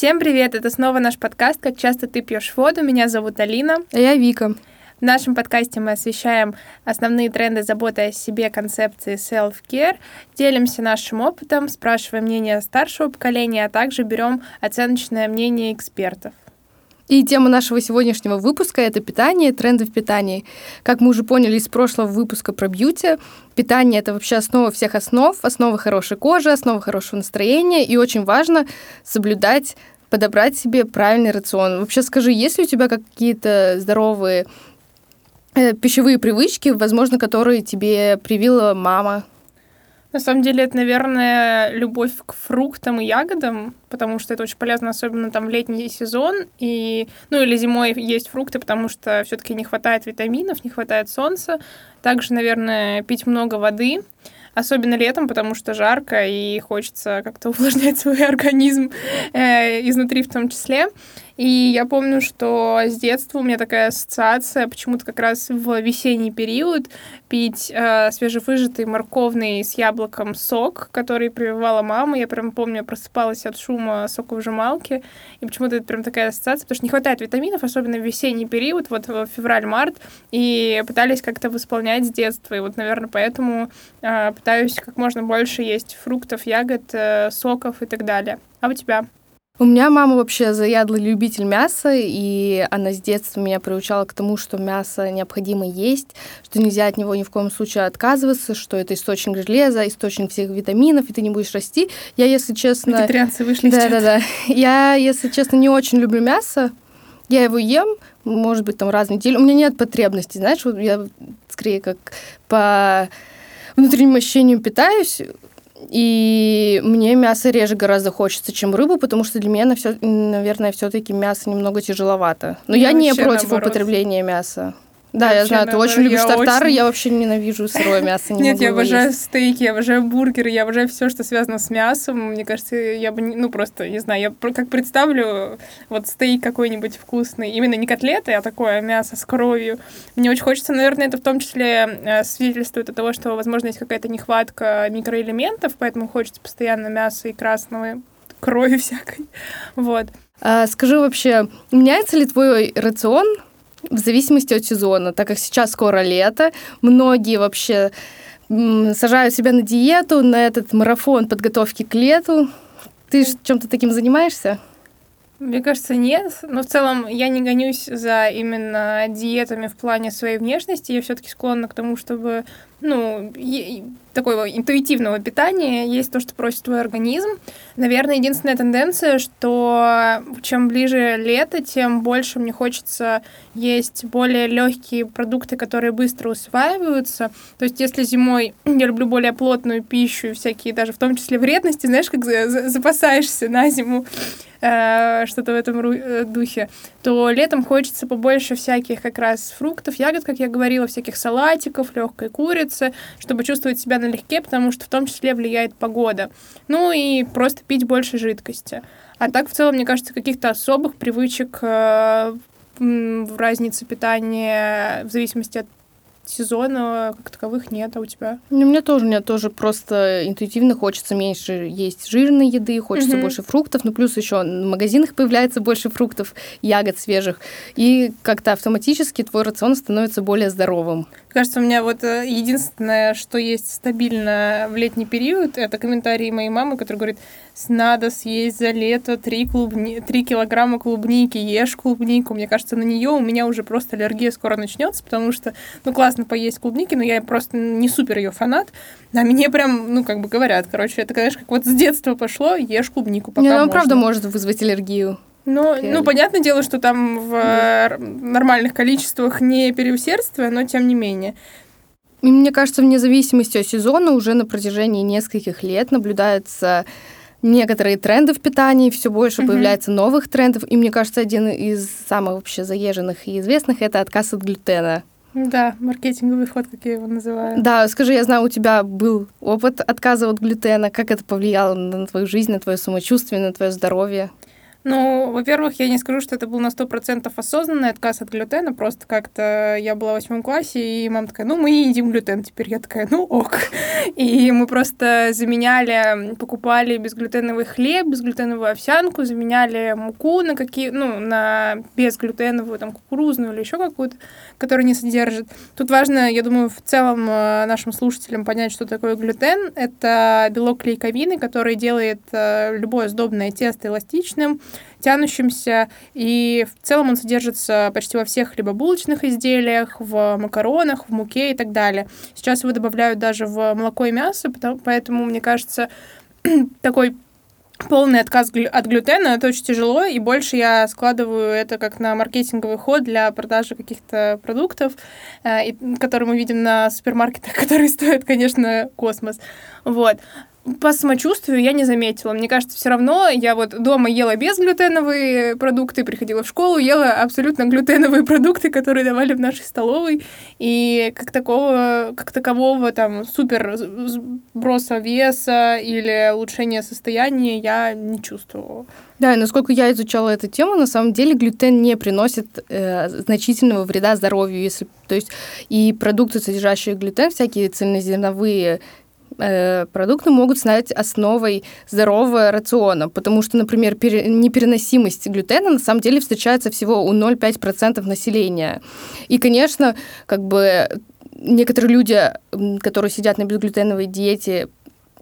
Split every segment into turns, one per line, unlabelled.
Всем привет! Это снова наш подкаст «Как часто ты пьешь воду». Меня зовут Алина.
А я Вика.
В нашем подкасте мы освещаем основные тренды заботы о себе, концепции self-care, делимся нашим опытом, спрашиваем мнение старшего поколения, а также берем оценочное мнение экспертов.
И тема нашего сегодняшнего выпуска — это питание, тренды в питании. Как мы уже поняли из прошлого выпуска про бьюти, питание — это вообще основа всех основ, основа хорошей кожи, основа хорошего настроения, и очень важно соблюдать подобрать себе правильный рацион. Вообще скажи, есть ли у тебя какие-то здоровые э, пищевые привычки, возможно, которые тебе привила мама?
На самом деле, это, наверное, любовь к фруктам и ягодам, потому что это очень полезно, особенно там в летний сезон. И, ну, или зимой есть фрукты, потому что все-таки не хватает витаминов, не хватает солнца. Также, наверное, пить много воды. Особенно летом, потому что жарко и хочется как-то увлажнять свой организм э, изнутри в том числе. И я помню, что с детства у меня такая ассоциация почему-то как раз в весенний период пить э, свежевыжатый морковный с яблоком сок, который прививала мама. Я прям помню, просыпалась от шума соковыжималки. И почему-то это прям такая ассоциация, потому что не хватает витаминов, особенно в весенний период, вот в февраль-март. И пытались как-то восполнять с детства. И вот, наверное, поэтому э, пытаюсь как можно больше есть фруктов, ягод, э, соков и так далее. А у тебя?
У меня мама вообще заядлый любитель мяса, и она с детства меня приучала к тому, что мясо необходимо есть, что нельзя от него ни в коем случае отказываться, что это источник железа, источник всех витаминов, и ты не будешь расти. Я, если честно...
Вегетарианцы вышли
Да, да, да. Я, если честно, не очень люблю мясо. Я его ем, может быть, там раз в неделю. У меня нет потребности, знаешь, вот я скорее как по внутреннему ощущению питаюсь, и мне мясо реже гораздо хочется, чем рыбу, потому что для меня, наверное, все-таки мясо немного тяжеловато. Но я, я не против наоборот. употребления мяса. Да, я знаю, ты очень любишь тартары, я вообще ненавижу сырое мясо. Не
Нет, я обожаю стейки, я обожаю бургеры, я обожаю все, что связано с мясом. Мне кажется, я бы, ну просто, не знаю, я как представлю вот стейк какой-нибудь вкусный, именно не котлеты, а такое мясо с кровью. Мне очень хочется, наверное, это в том числе э, свидетельствует от того, что, возможно, есть какая-то нехватка микроэлементов, поэтому хочется постоянно мяса и красного крови всякой. Вот.
А, скажи вообще, меняется ли твой рацион в зависимости от сезона, так как сейчас скоро лето, многие вообще сажают себя на диету, на этот марафон подготовки к лету. Ты чем-то таким занимаешься?
Мне кажется, нет. Но в целом я не гонюсь за именно диетами в плане своей внешности. Я все-таки склонна к тому, чтобы ну, такого интуитивного питания, есть то, что просит твой организм. Наверное, единственная тенденция, что чем ближе лето, тем больше мне хочется есть более легкие продукты, которые быстро усваиваются. То есть, если зимой я люблю более плотную пищу и всякие, даже в том числе вредности, знаешь, как запасаешься на зиму, э, что-то в этом э, духе, то летом хочется побольше всяких как раз фруктов, ягод, как я говорила, всяких салатиков, легкой курицы, чтобы чувствовать себя налегке, потому что в том числе влияет погода. Ну и просто пить больше жидкости. А так, в целом, мне кажется, каких-то особых привычек э, в разнице питания в зависимости от сезона как таковых нет, а у тебя?
Ну, у меня тоже нет, тоже просто интуитивно хочется меньше есть жирной еды, хочется угу. больше фруктов, ну плюс еще в магазинах появляется больше фруктов, ягод свежих, и как-то автоматически твой рацион становится более здоровым.
Кажется, у меня вот э, единственное, что есть стабильно в летний период, это комментарии моей мамы, которая говорит, надо съесть за лето 3, клубни... 3 килограмма клубники, ешь клубнику. Мне кажется, на нее у меня уже просто аллергия скоро начнется, потому что, ну, классно поесть клубники, но я просто не супер ее фанат. А мне прям, ну, как бы говорят, короче, это, конечно, как вот с детства пошло, ешь клубнику, пока Не, ну,
правда может вызвать аллергию.
Ну, ну, понятное дело, что там в да. нормальных количествах не переусердствие, но тем не менее.
И мне кажется, вне зависимости от сезона уже на протяжении нескольких лет наблюдается некоторые тренды в питании, все больше mm-hmm. появляется новых трендов. И мне кажется, один из самых вообще заезженных и известных это отказ от глютена.
Да, маркетинговый ход, как я его называю.
Да, скажи, я знаю, у тебя был опыт отказа от глютена. Как это повлияло на твою жизнь, на твое самочувствие, на твое здоровье?
Ну, во-первых, я не скажу, что это был на 100% осознанный отказ от глютена, просто как-то я была в восьмом классе, и мама такая, ну, мы не едим глютен теперь. Я такая, ну, ок. И мы просто заменяли, покупали безглютеновый хлеб, безглютеновую овсянку, заменяли муку на какие, ну, на безглютеновую, там, кукурузную или еще какую-то, которая не содержит. Тут важно, я думаю, в целом э, нашим слушателям понять, что такое глютен. Это белок клейковины, который делает э, любое сдобное тесто эластичным, тянущимся, и в целом он содержится почти во всех хлебобулочных изделиях, в макаронах, в муке и так далее. Сейчас его добавляют даже в молоко и мясо, поэтому, мне кажется, такой полный отказ от глютена, это очень тяжело, и больше я складываю это как на маркетинговый ход для продажи каких-то продуктов, э, которые мы видим на супермаркетах, которые стоят, конечно, космос. Вот по самочувствию я не заметила. Мне кажется, все равно я вот дома ела безглютеновые продукты, приходила в школу, ела абсолютно глютеновые продукты, которые давали в нашей столовой. И как такого, как такового там супер сброса веса или улучшения состояния я не чувствовала.
Да, и насколько я изучала эту тему, на самом деле глютен не приносит э, значительного вреда здоровью, если, то есть и продукты, содержащие глютен, всякие цельнозерновые Э, продукты могут стать основой здорового рациона, потому что, например, непереносимость глютена на самом деле встречается всего у 0,5% населения. И, конечно, как бы некоторые люди, которые сидят на безглютеновой диете,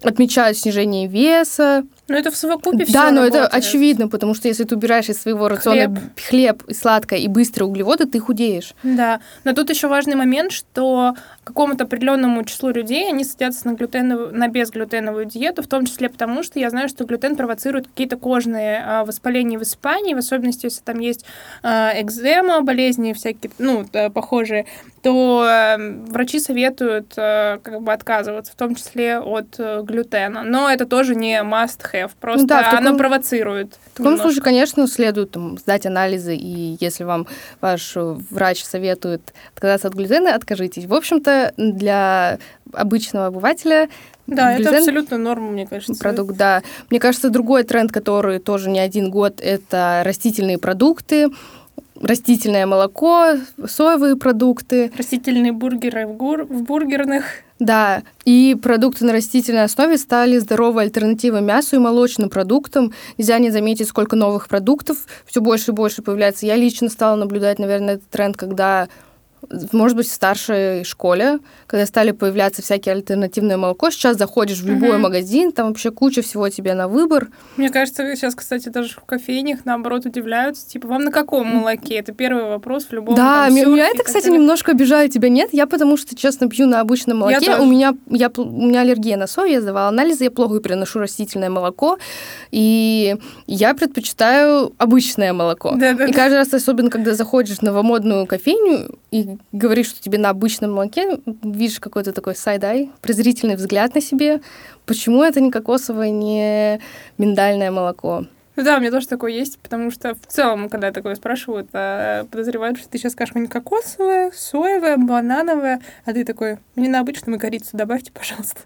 отмечают снижение веса,
но это в совокупе
Да, но работает. это очевидно, потому что если ты убираешь из своего рациона хлеб, хлеб сладкое и быстрые углеводы, ты худеешь.
Да, но тут еще важный момент, что какому-то определенному числу людей они садятся на, глютеновую, на безглютеновую диету, в том числе потому, что я знаю, что глютен провоцирует какие-то кожные а, воспаления в Испании, в особенности, если там есть а, экзема, болезни всякие, ну, похожие, то а, врачи советуют а, как бы отказываться, в том числе от а, глютена. Но это тоже не must have have. Просто да, таком, оно провоцирует.
В таком немножко. случае, конечно, следует там, сдать анализы, и если вам ваш врач советует отказаться от глютена, откажитесь. В общем-то, для обычного обывателя
да, глютен, это абсолютно норма, мне кажется.
Продукт, да. Мне кажется, другой тренд, который тоже не один год, это растительные продукты растительное молоко, соевые продукты.
Растительные бургеры в, гур... в бургерных.
Да, и продукты на растительной основе стали здоровой альтернативой мясу и молочным продуктам. Нельзя не заметить, сколько новых продуктов все больше и больше появляется. Я лично стала наблюдать, наверное, этот тренд, когда может быть, в старшей школе, когда стали появляться всякие альтернативное молоко, сейчас заходишь в любой угу. магазин, там вообще куча всего тебе на выбор.
Мне кажется, сейчас, кстати, даже в кофейнях, наоборот, удивляются, типа, вам на каком молоке? Это первый вопрос в любом
Да, там, меня это, кстати, далее. немножко обижает, тебя нет. Я потому что, честно, пью на обычном молоке. Я у, меня, я, у меня аллергия на сою, я сдавала анализы, я плохо переношу растительное молоко, и я предпочитаю обычное молоко. Да, да, и каждый раз, особенно когда заходишь в новомодную кофейню, и говоришь, что тебе на обычном молоке, видишь какой-то такой сайдай, презрительный взгляд на себе. Почему это не кокосовое, не миндальное молоко?
Ну да, у меня тоже такое есть, потому что в целом, когда такое спрашивают, подозревают, что ты сейчас скажешь мне кокосовое, соевое, банановое, а ты такой, мне на обычном и корицу добавьте, пожалуйста.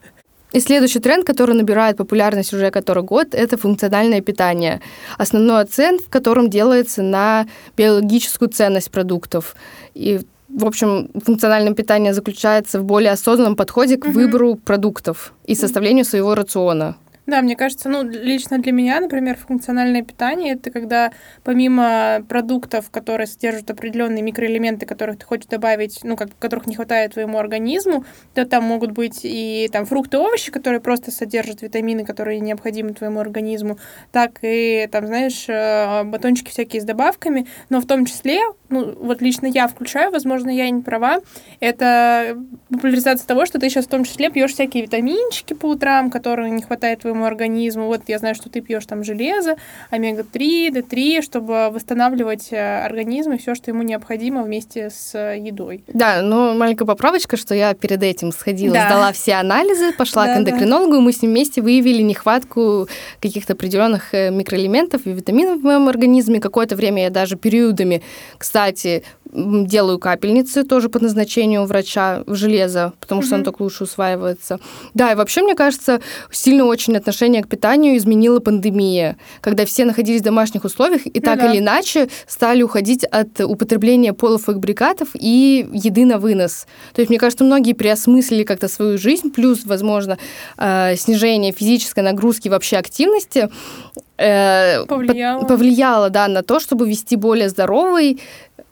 И следующий тренд, который набирает популярность уже который год, это функциональное питание. Основной акцент в котором делается на биологическую ценность продуктов. И в общем, функциональное питание заключается в более осознанном подходе к угу. выбору продуктов и составлению своего рациона.
Да, мне кажется, ну, лично для меня, например, функциональное питание это когда помимо продуктов, которые содержат определенные микроэлементы, которых ты хочешь добавить, ну, как, которых не хватает твоему организму, то там могут быть и там фрукты, овощи, которые просто содержат витамины, которые необходимы твоему организму, так и там, знаешь, э, батончики всякие с добавками, но в том числе, ну, вот лично я включаю, возможно, я не права, это популяризация того, что ты сейчас в том числе пьешь всякие витаминчики по утрам, которые не хватает твоему организму. Вот я знаю, что ты пьешь там железо, омега-3, D3, чтобы восстанавливать э, организм и все, что ему необходимо вместе с едой.
Да, ну маленькая поправочка, что я перед этим сходила, да. сдала все анализы, пошла да, к эндокринологу, да. и мы с ним вместе выявили нехватку каких-то определенных э, микроэлементов и витаминов в моем организме. Какое-то время я даже периодами, кстати, кстати, делаю капельницы тоже по назначению врача в железо, потому что mm-hmm. оно так лучше усваивается. Да, и вообще, мне кажется, сильно очень отношение к питанию изменила пандемия, когда все находились в домашних условиях и ну, так да. или иначе стали уходить от употребления полуфабрикатов и еды на вынос. То есть, мне кажется, многие переосмыслили как-то свою жизнь, плюс, возможно, э, снижение физической нагрузки вообще активности
э, повлияло.
повлияло, да, на то, чтобы вести более здоровый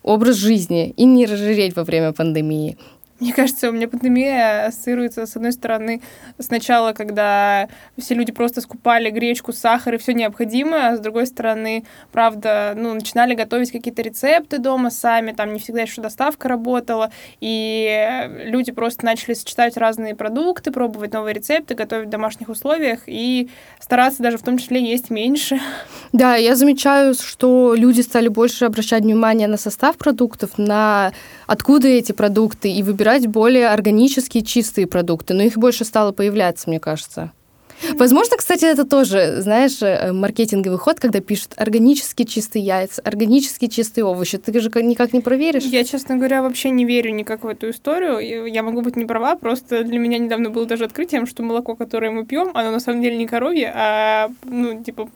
образ жизни и не разжиреть во время пандемии.
Мне кажется, у меня пандемия ассоциируется, с одной стороны, сначала, когда все люди просто скупали гречку, сахар и все необходимое, а с другой стороны, правда, ну, начинали готовить какие-то рецепты дома сами, там не всегда еще доставка работала, и люди просто начали сочетать разные продукты, пробовать новые рецепты, готовить в домашних условиях и стараться даже в том числе есть меньше.
Да, я замечаю, что люди стали больше обращать внимание на состав продуктов, на откуда эти продукты, и выбирать брать более органические, чистые продукты, но их больше стало появляться, мне кажется. Возможно, кстати, это тоже, знаешь, э, маркетинговый ход, когда пишут органически чистые яйца, органически чистые овощи. Ты же никак не проверишь.
Я, честно говоря, вообще не верю никак в эту историю. Я могу быть не права, просто для меня недавно было даже открытием, что молоко, которое мы пьем, оно на самом деле не коровье, а, ну, типа,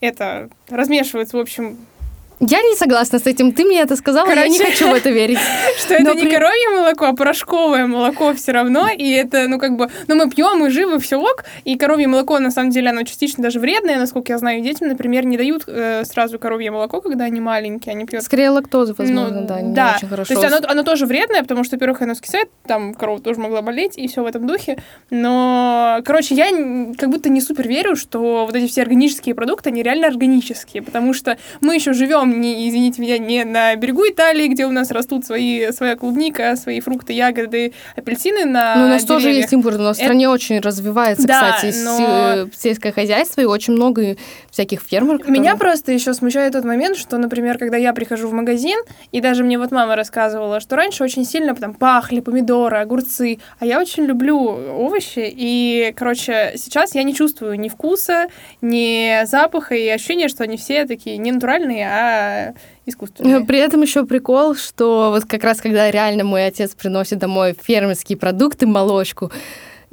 это размешивается, в общем,
я не согласна с этим. Ты мне это сказала, Короче, я не хочу в это верить.
Что это не коровье молоко, а порошковое молоко все равно. И это, ну, как бы, ну, мы пьем, мы живы, все ок. И коровье молоко, на самом деле, оно частично даже вредное, насколько я знаю. Детям, например, не дают э, сразу коровье молоко, когда они маленькие, они пьют.
Скорее лактоза, возможно, ну, да, не да. очень хорошо.
То есть оно, оно тоже вредное, потому что, во-первых, оно скисает, там корова тоже могла болеть, и все в этом духе. Но, короче, я как будто не супер верю, что вот эти все органические продукты, они реально органические, потому что мы еще живем не, извините меня, не на берегу Италии, где у нас растут свои, своя клубника, свои фрукты, ягоды, апельсины на
Ну, у нас деревьях. тоже есть импорт, у нас в стране очень развивается, да, кстати, но... сельское хозяйство, и очень много всяких фермеров.
Которые... Меня просто еще смущает тот момент, что, например, когда я прихожу в магазин, и даже мне вот мама рассказывала, что раньше очень сильно там пахли помидоры, огурцы, а я очень люблю овощи, и, короче, сейчас я не чувствую ни вкуса, ни запаха, и ощущение, что они все такие не натуральные, а искусственные.
При этом еще прикол, что вот как раз когда реально мой отец приносит домой фермерские продукты, молочку,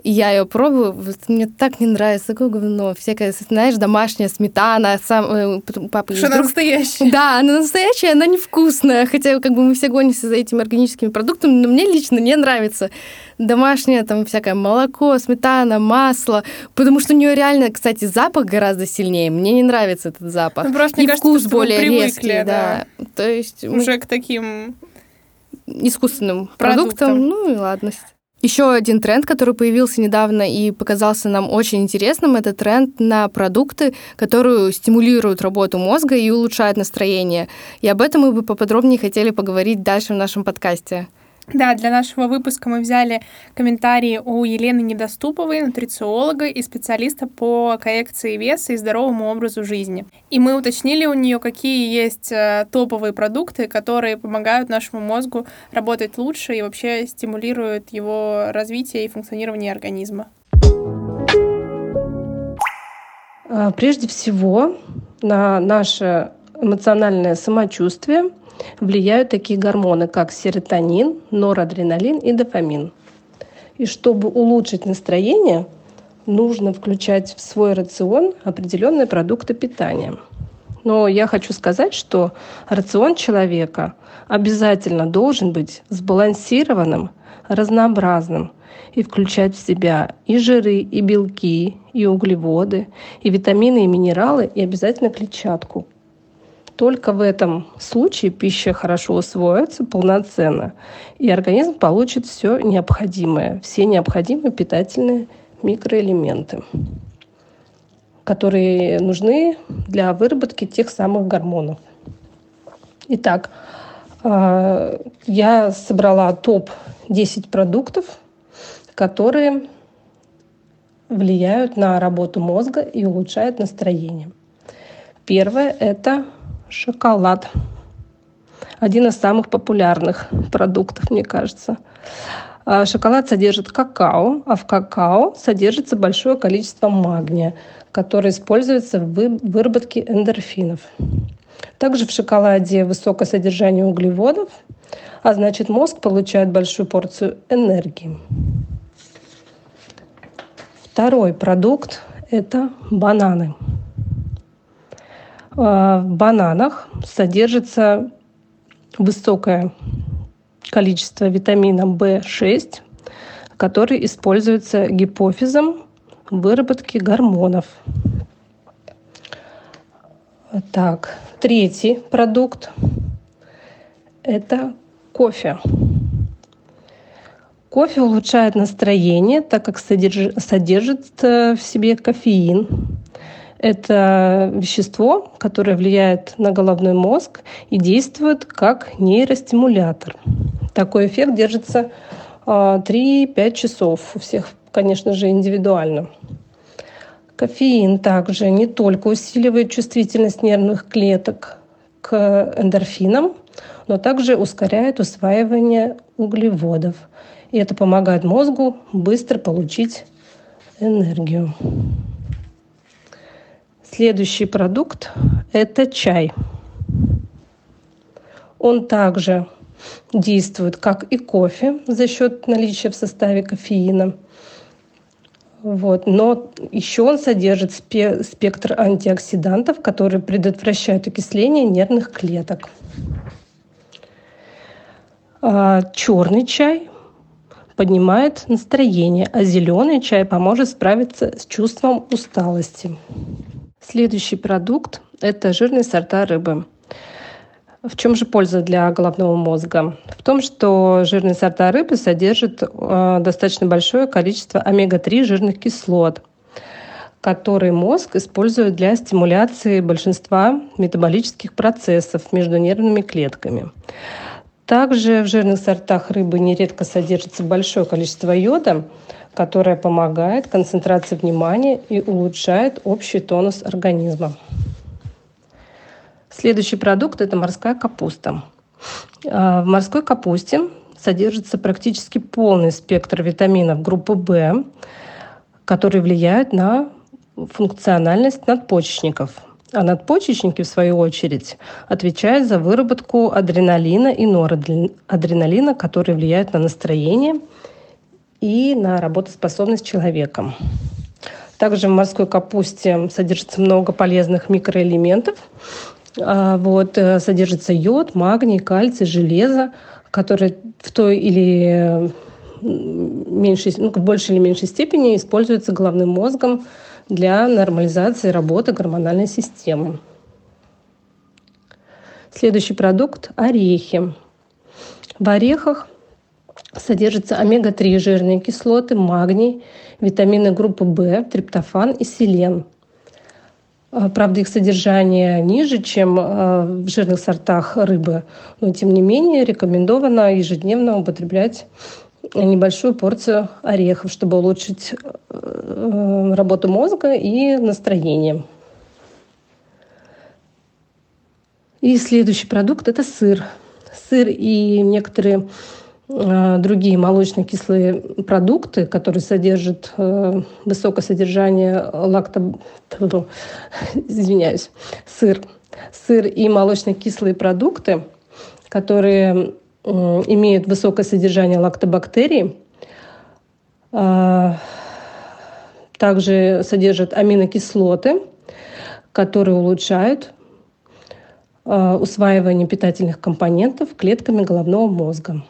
и я ее пробую, вот, мне так не нравится, такое говно. Всякая, знаешь, домашняя сметана, сам, э, папа...
Что она настоящая.
Да, она настоящая, она невкусная. Хотя как бы мы все гонимся за этими органическими продуктами, но мне лично не нравится домашнее, там всякое молоко, сметана, масло, потому что у нее реально, кстати, запах гораздо сильнее. Мне не нравится этот запах.
Ну, просто, И мне вкус кажется, более привыкли, резкий, да.
да. То есть
уже мы... к таким
искусственным продуктам, продуктам ну и ладно. Еще один тренд, который появился недавно и показался нам очень интересным, это тренд на продукты, которые стимулируют работу мозга и улучшают настроение. И об этом мы бы поподробнее хотели поговорить дальше в нашем подкасте.
Да, для нашего выпуска мы взяли комментарии у Елены Недоступовой, нутрициолога и специалиста по коррекции веса и здоровому образу жизни. И мы уточнили у нее, какие есть э, топовые продукты, которые помогают нашему мозгу работать лучше и вообще стимулируют его развитие и функционирование организма.
А, прежде всего, на наше эмоциональное самочувствие – влияют такие гормоны, как серотонин, норадреналин и дофамин. И чтобы улучшить настроение, нужно включать в свой рацион определенные продукты питания. Но я хочу сказать, что рацион человека обязательно должен быть сбалансированным, разнообразным и включать в себя и жиры, и белки, и углеводы, и витамины, и минералы, и обязательно клетчатку. Только в этом случае пища хорошо усвоится полноценно, и организм получит все необходимое, все необходимые питательные микроэлементы, которые нужны для выработки тех самых гормонов. Итак, а, я собрала топ-10 продуктов, которые влияют на работу мозга и улучшают настроение. Первое – это шоколад. Один из самых популярных продуктов, мне кажется. А, шоколад содержит какао, а в какао содержится большое количество магния, которое используется в выработке эндорфинов. Также в шоколаде высокое содержание углеводов, а значит мозг получает большую порцию энергии. Второй продукт – это бананы. А, в бананах содержится высокое количество витамина В6, который используется гипофизом в выработке гормонов. Так, третий продукт – это кофе. Кофе улучшает настроение, так как содержит, содержит в себе кофеин. Это вещество, которое влияет на головной мозг и действует как нейростимулятор. Такой эффект держится 3-5 а, часов. У всех, конечно же, индивидуально. Кофеин также не только усиливает чувствительность нервных клеток к эндорфинам, но также ускоряет усваивание углеводов. И это помогает мозгу быстро получить энергию. Следующий продукт – это чай. Он также действует как и кофе за счет наличия в составе кофеина. Вот. Но еще он содержит спектр антиоксидантов, которые предотвращают окисление нервных клеток. А черный чай поднимает настроение, а зеленый чай поможет справиться с чувством усталости. Следующий продукт – это жирные сорта рыбы. В чем же польза для головного мозга? В том, что жирные сорта рыбы содержат э, достаточно большое количество омега-3 жирных кислот, которые мозг использует для стимуляции большинства метаболических процессов между нервными клетками. Также в жирных сортах рыбы нередко содержится большое количество йода, которое помогает концентрации внимания и улучшает общий тонус организма. Следующий продукт – это морская капуста. А, в морской капусте содержится практически полный спектр витаминов группы В, которые влияют на функциональность надпочечников – а надпочечники, в свою очередь, отвечают за выработку адреналина и норадреналина, которые влияют на настроение и на работоспособность человека. Также в морской капусте содержится много полезных микроэлементов. А, вот, э, содержится йод, магний, кальций, железо, которые в той или меньшей, ну, в большей или меньшей степени используются головным мозгом для нормализации работы гормональной системы. Следующий продукт – орехи. В орехах содержатся омега-3 жирные кислоты, магний, витамины группы В, триптофан и селен. А, правда, их содержание ниже, чем а, в жирных сортах рыбы, но тем не менее рекомендовано ежедневно употреблять небольшую порцию орехов, чтобы улучшить э, работу мозга и настроение. И следующий продукт – это сыр. Сыр и некоторые э, другие молочно-кислые продукты, которые содержат э, высокое содержание лакто... Извиняюсь. Сыр. Сыр и молочно-кислые продукты, которые имеют высокое содержание лактобактерий, а, также содержат аминокислоты, которые улучшают усваивание питательных компонентов клетками головного мозга.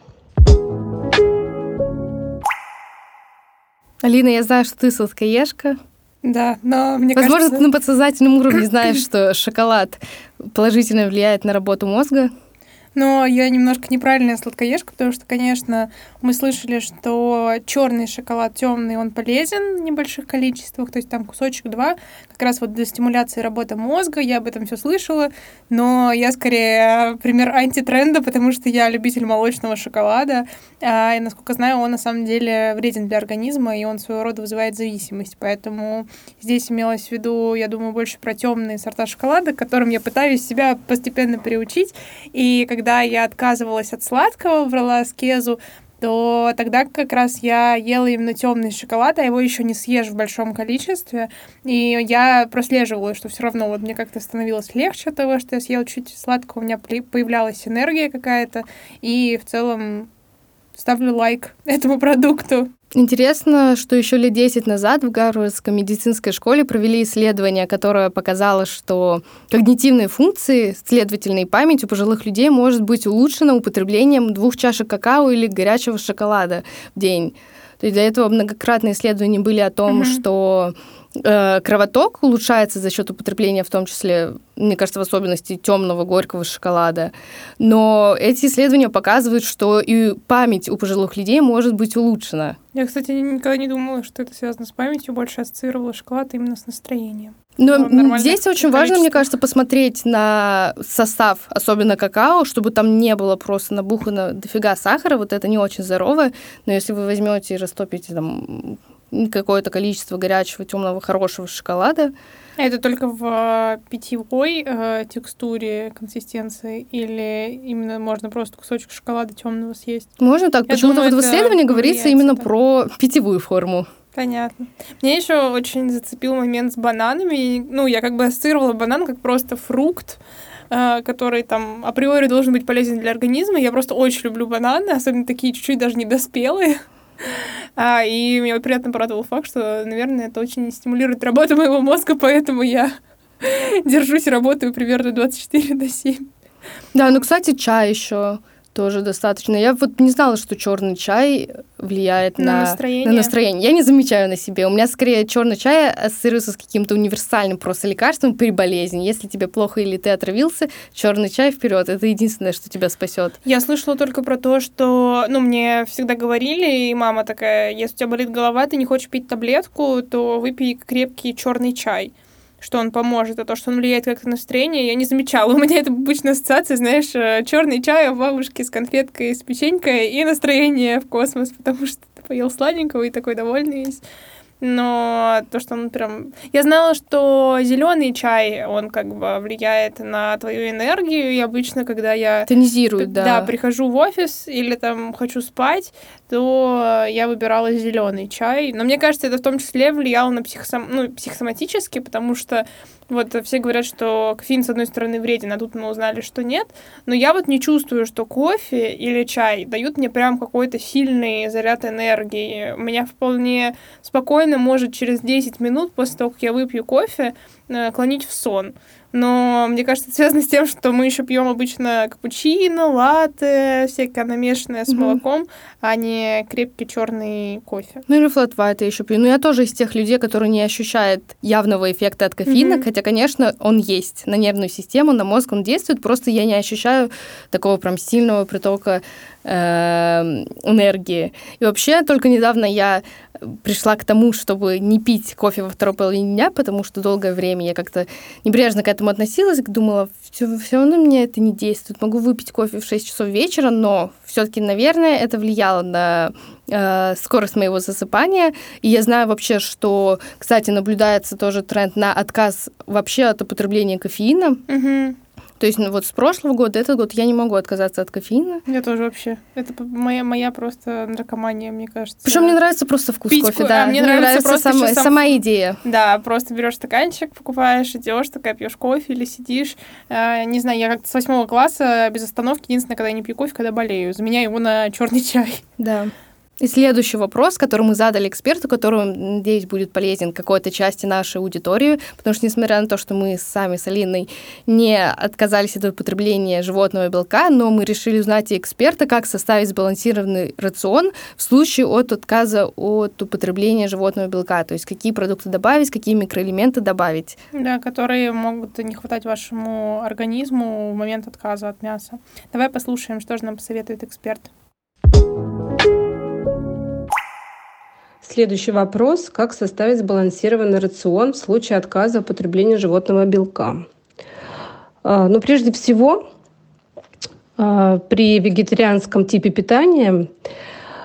Алина, я знаю, что ты сладкоежка.
Да, но мне
Возможно,
кажется...
ты на подсознательном уровне знаешь, что шоколад положительно влияет на работу мозга.
Но я немножко неправильная сладкоежка, потому что, конечно, мы слышали, что черный шоколад темный, он полезен в небольших количествах, то есть там кусочек два, как раз вот для стимуляции работы мозга, я об этом все слышала, но я скорее пример антитренда, потому что я любитель молочного шоколада, а, и, насколько знаю, он на самом деле вреден для организма, и он своего рода вызывает зависимость, поэтому здесь имелось в виду, я думаю, больше про темные сорта шоколада, к которым я пытаюсь себя постепенно приучить, и когда я отказывалась от сладкого, брала аскезу, то тогда как раз я ела именно темный шоколад, а его еще не съешь в большом количестве. И я прослеживала, что все равно вот мне как-то становилось легче от того, что я съела чуть сладкого, у меня появлялась энергия какая-то. И в целом ставлю лайк этому продукту.
Интересно, что еще лет 10 назад в Гарвардской медицинской школе провели исследование, которое показало, что когнитивные функции, следовательно, и память у пожилых людей может быть улучшена употреблением двух чашек какао или горячего шоколада в день. То есть для этого многократные исследования были о том, mm-hmm. что кровоток улучшается за счет употребления, в том числе, мне кажется, в особенности темного горького шоколада. Но эти исследования показывают, что и память у пожилых людей может быть улучшена.
Я, кстати, никогда не думала, что это связано с памятью, больше ассоциировала шоколад именно с настроением.
Но здесь очень важно, мне кажется, посмотреть на состав, особенно какао, чтобы там не было просто набухано дофига сахара. Вот это не очень здорово. Но если вы возьмете и растопите там какое-то количество горячего, темного, хорошего шоколада.
Это только в э, питьевой э, текстуре, консистенции, или именно можно просто кусочек шоколада темного съесть?
Можно так. Почему-то вот в исследовании говорится именно да. про питьевую форму.
Понятно. Мне еще очень зацепил момент с бананами. Ну, я как бы ассоциировала банан как просто фрукт, э, который там априори должен быть полезен для организма. Я просто очень люблю бананы, особенно такие чуть-чуть даже недоспелые. А, и меня приятно порадовал факт, что, наверное, это очень стимулирует работу моего мозга, поэтому я держусь и работаю примерно 24 до 7.
Да, ну, кстати, чай еще тоже достаточно. Я вот не знала, что черный чай влияет на,
на, настроение.
на настроение. Я не замечаю на себе. У меня скорее черный чай ассоциируется с каким-то универсальным просто лекарством при болезни. Если тебе плохо или ты отравился, черный чай вперед. Это единственное, что тебя спасет.
Я слышала только про то, что, ну, мне всегда говорили, и мама такая, если у тебя болит голова, ты не хочешь пить таблетку, то выпей крепкий черный чай что он поможет, а то, что он влияет как-то на настроение, я не замечала. У меня это обычная ассоциация, знаешь, э, черный чай у бабушки с конфеткой, с печенькой и настроение в космос, потому что ты поел сладенького и такой довольный весь но то, что он прям... Я знала, что зеленый чай, он как бы влияет на твою энергию, и обычно, когда я...
Тонизирует, да.
Да, прихожу в офис или там хочу спать, то я выбирала зеленый чай. Но мне кажется, это в том числе влияло на психосом... ну, психосоматически, потому что вот все говорят, что кофеин, с одной стороны, вреден, а тут мы узнали, что нет. Но я вот не чувствую, что кофе или чай дают мне прям какой-то сильный заряд энергии. У меня вполне спокойно может через 10 минут после того, как я выпью кофе, э, клонить в сон. Но мне кажется, это связано с тем, что мы еще пьем обычно капучино, латте, всякое намешанное с mm-hmm. молоком, а не крепкий черный кофе.
Ну или флат я еще пью. Ну я тоже из тех людей, которые не ощущают явного эффекта от кофеина, mm-hmm. хотя, конечно, он есть на нервную систему, на мозг он действует, просто я не ощущаю такого прям сильного притока Эм, энергии. И вообще только недавно я пришла к тому, чтобы не пить кофе во второй половине дня, потому что долгое время я как-то небрежно к этому относилась, думала, все, все равно мне это не действует. Могу выпить кофе в 6 часов вечера, но все-таки, наверное, это влияло на э, скорость моего засыпания. И я знаю вообще, что, кстати, наблюдается тоже тренд на отказ вообще от употребления кофеина.
Угу.
То есть ну, вот с прошлого года, этот год я не могу отказаться от кофеина.
Я тоже вообще. Это моя, моя просто наркомания, мне кажется.
Причем мне нравится просто вкус
Пить
кофе, да.
А мне, мне нравится, нравится
просто сам... сама идея.
Да, просто берешь стаканчик, покупаешь, идешь, такая пьешь кофе или сидишь. Э, не знаю, я как-то с восьмого класса без остановки, единственное, когда я не пью кофе, когда болею. Заменяю его на черный чай.
Да. И следующий вопрос, который мы задали эксперту, который, надеюсь, будет полезен какой-то части нашей аудитории, потому что, несмотря на то, что мы сами с Алиной не отказались от употребления животного белка, но мы решили узнать у эксперта, как составить сбалансированный рацион в случае от отказа от употребления животного белка, то есть какие продукты добавить, какие микроэлементы добавить.
Да, которые могут не хватать вашему организму в момент отказа от мяса. Давай послушаем, что же нам посоветует эксперт.
Следующий вопрос. Как составить сбалансированный рацион в случае отказа от потребления животного белка? А, ну, прежде всего, а, при вегетарианском типе питания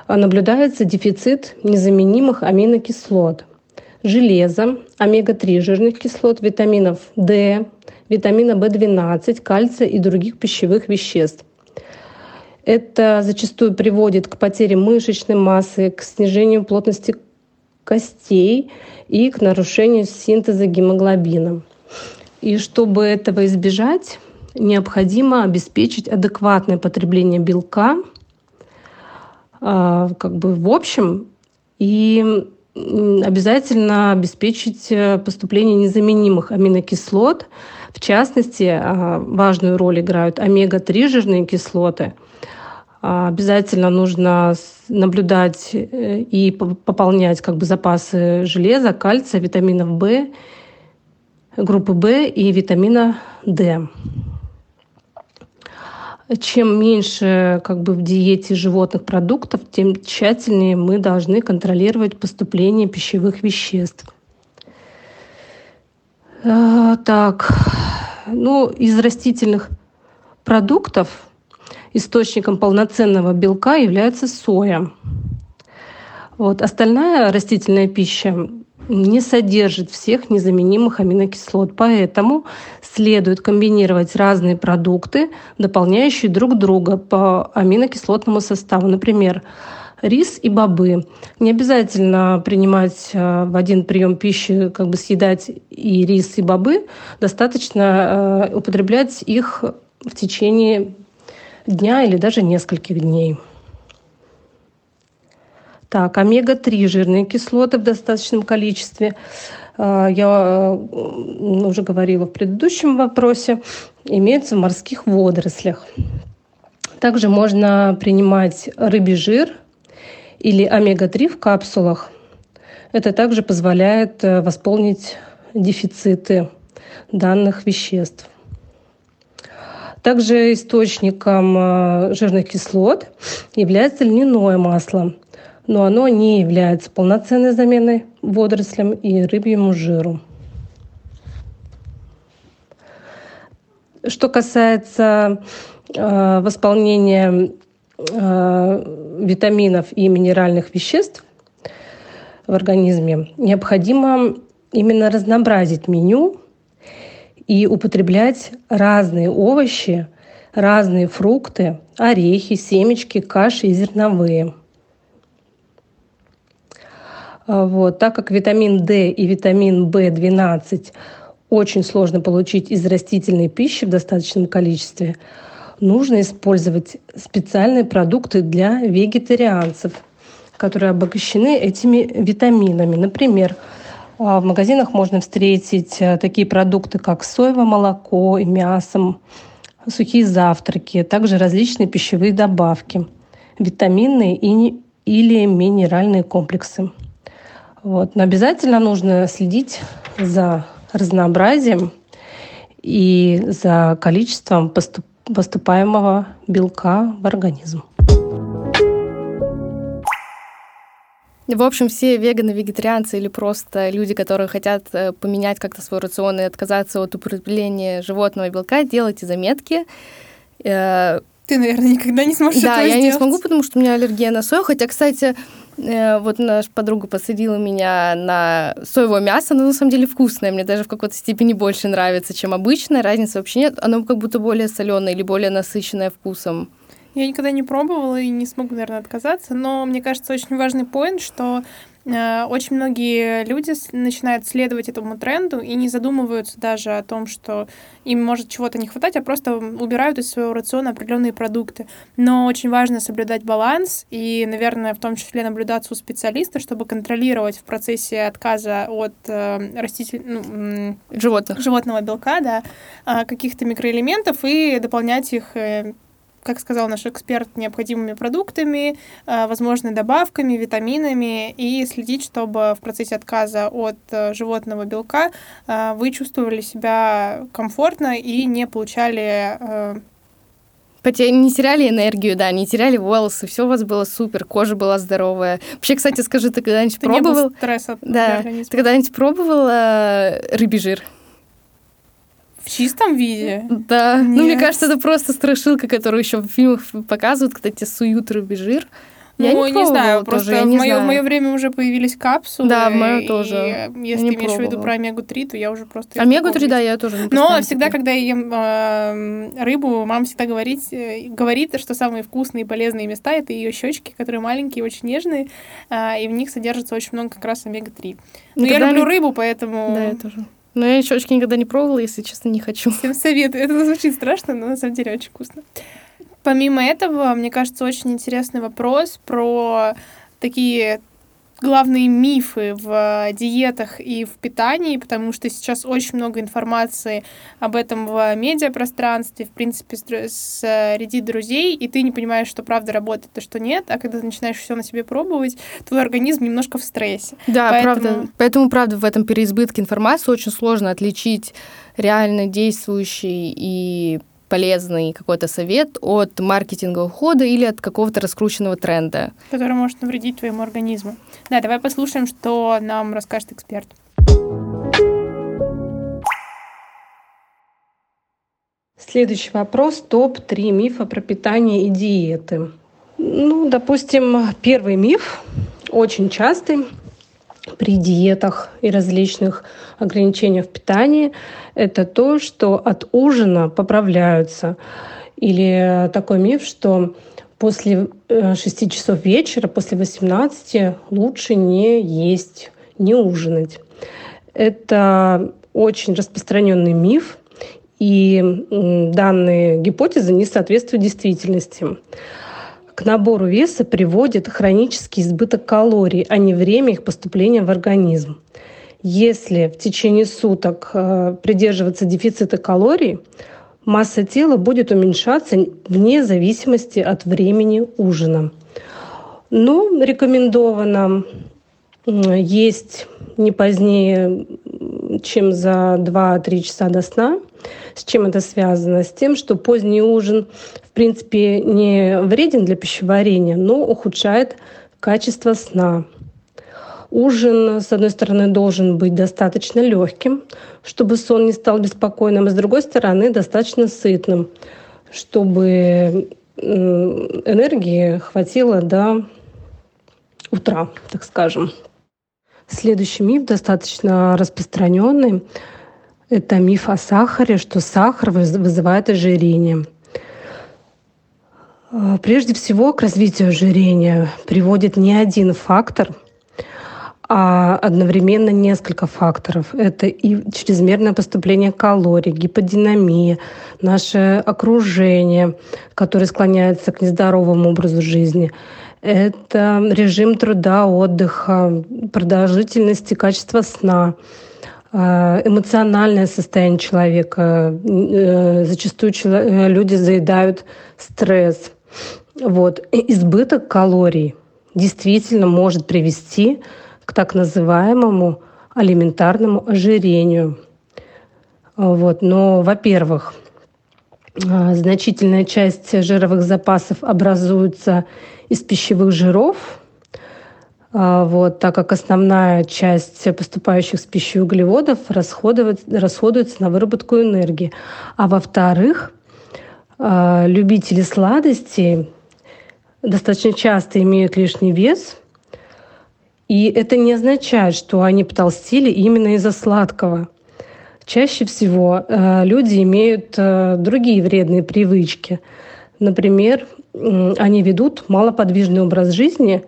наблюдается дефицит незаменимых аминокислот, железа, омега-3 жирных кислот, витаминов D, витамина В12, кальция и других пищевых веществ. Это зачастую приводит к потере мышечной массы, к снижению плотности костей и к нарушению синтеза гемоглобина. И чтобы этого избежать, необходимо обеспечить адекватное потребление белка а, как бы в общем и обязательно обеспечить э, поступление незаменимых аминокислот. В частности, а, важную роль играют омега-3 жирные кислоты. Обязательно нужно наблюдать э, и пополнять как бы запасы железа, кальция, витаминов В, группы В и витамина D чем меньше как бы в диете животных продуктов, тем тщательнее мы должны контролировать поступление пищевых веществ. А, так, ну, из растительных продуктов источником полноценного белка является соя. Вот. Остальная растительная пища не содержит всех незаменимых аминокислот. Поэтому следует комбинировать разные продукты, дополняющие друг друга по аминокислотному составу. Например, рис и бобы. Не обязательно принимать э, в один прием пищи, как бы съедать и рис, и бобы. Достаточно э, употреблять их в течение дня или даже нескольких дней. Так, омега-3 жирные кислоты в достаточном количестве. А, я уже говорила в предыдущем вопросе, имеются в морских водорослях. Также можно принимать рыбий жир или омега-3 в капсулах. Это также позволяет э, восполнить дефициты данных веществ. Также источником э, жирных кислот является льняное масло – но оно не является полноценной заменой водорослям и рыбьему жиру. Что касается э, восполнения э, витаминов и минеральных веществ в организме, необходимо именно разнообразить меню и употреблять разные овощи, разные фрукты, орехи, семечки, каши и зерновые – а, вот, так как витамин D и витамин В12 очень сложно получить из растительной пищи в достаточном количестве, нужно использовать специальные продукты для вегетарианцев, которые обогащены этими витаминами. Например, в магазинах можно встретить а, такие продукты, как соевое молоко и мясо, сухие завтраки, также различные пищевые добавки, витаминные и или минеральные комплексы. Вот. Но обязательно нужно следить за разнообразием и за количеством поступ поступаемого белка в организм.
В общем, все веганы, вегетарианцы или просто люди, которые хотят э, поменять как-то свой рацион и отказаться от употребления животного белка, делайте заметки.
Э, Ты, наверное, никогда не сможешь
да,
этого
я не смогу, потому что у меня аллергия на сою. Хотя, кстати, Э, вот наша подруга посадила меня на соевое мясо, оно на самом деле вкусное, мне даже в какой-то степени больше нравится, чем обычное, разницы вообще нет, оно как будто более соленое или более насыщенное вкусом.
Я никогда не пробовала и не смогу, наверное, отказаться, но мне кажется, очень важный поинт, что Э, очень многие люди начинают следовать этому тренду и не задумываются даже о том, что им может чего-то не хватать, а просто убирают из своего рациона определенные продукты. Но очень важно соблюдать баланс и, наверное, в том числе наблюдаться у специалиста, чтобы контролировать в процессе отказа от э, раститель... ну,
животных.
животного белка, да, э, каких-то микроэлементов и дополнять их э, как сказал наш эксперт, необходимыми продуктами, э, возможно, добавками, витаминами и следить, чтобы в процессе отказа от э, животного белка э, вы чувствовали себя комфортно и не получали
не теряли энергию, да, не теряли волосы, все у вас было супер, кожа была здоровая. Вообще, кстати, скажи, ты когда-нибудь пробовал?
Не был стресс от
да. Ты когда-нибудь пробовал э, рыбий жир?
В чистом виде?
Да. Нет. Ну, мне кажется, это просто страшилка, которую еще в фильмах показывают, когда тебе суют рыбий жир. Я
ну,
не
не, знаю,
пробовала
просто
тоже, я
в,
не
мое, в
знаю.
мое время уже появились капсулы.
Да, в моё
и
тоже.
Если
Не
ты имеешь в виду
пробовала.
про омегу-3, то я уже просто... их
Омегу-3,
помню.
да, я тоже не
Но всегда, когда я ем э, рыбу, мама всегда говорит, э, говорит, что самые вкусные и полезные места это ее щечки, которые маленькие, очень нежные, а, и в них содержится очень много как раз омега-3. Но я
Никогда
люблю
не-
рыбу, поэтому
Да, я тоже. Но я щечки никогда не пробовала, если честно, не хочу.
всем советую. Это звучит страшно, но на самом деле очень вкусно. Помимо этого, мне кажется, очень интересный вопрос про такие главные мифы в диетах и в питании, потому что сейчас очень много информации об этом в медиапространстве, в принципе, среди друзей, и ты не понимаешь, что правда работает, а что нет, а когда ты начинаешь все на себе пробовать, твой организм немножко в стрессе.
Да,
Поэтому-
правда. Поэтому, правда, в этом переизбытке информации очень сложно отличить реально действующий и полезный какой-то совет от маркетингового хода или от какого-то раскрученного тренда.
который может навредить твоему организму. Да, давай послушаем, что нам расскажет эксперт.
Следующий вопрос. Топ-3 мифа про питание и диеты. Ну, допустим, первый миф, очень частый при диетах и различных ограничениях в питании, это то, что от ужина поправляются. Или такой миф, что после э, 6 часов вечера, после 18 лучше не есть, не ужинать. Это очень распространенный миф, и данные гипотезы не соответствуют действительности. К набору веса приводит хронический избыток калорий, а не время их поступления в организм. Если в течение суток э, придерживаться дефицита калорий, масса тела будет уменьшаться вне зависимости от времени ужина. Но рекомендовано м, есть не позднее, чем за 2-3 часа до сна. С чем это связано? С тем, что поздний ужин, принципе, не вреден для пищеварения, но ухудшает качество сна. Ужин, с одной стороны, должен быть достаточно легким, чтобы сон не стал беспокойным, а с другой стороны, достаточно сытным, чтобы энергии хватило до утра, так скажем. Следующий миф достаточно распространенный. Это миф о сахаре, что сахар выз- вызывает ожирение. А, Прежде всего, к развитию ожирения приводит не один фактор, а одновременно несколько факторов. Это и чрезмерное поступление калорий, гиподинамия, наше окружение, которое склоняется к нездоровому образу жизни. Это режим труда, отдыха, продолжительность и качество сна, а, эмоциональное состояние человека. Э, Зачастую э, люди заедают стресс. Вот. Избыток калорий действительно может привести к так называемому алиментарному ожирению. Вот. Но, во-первых, а, значительная часть жировых запасов образуется из пищевых жиров, а, вот, так как основная часть поступающих с пищей углеводов расходуется, на выработку энергии. А во-вторых, любители сладостей достаточно часто имеют лишний вес, и это не означает, что они потолстели именно из-за сладкого. Чаще всего э, люди имеют э, другие вредные привычки. Например, они ведут малоподвижный образ жизни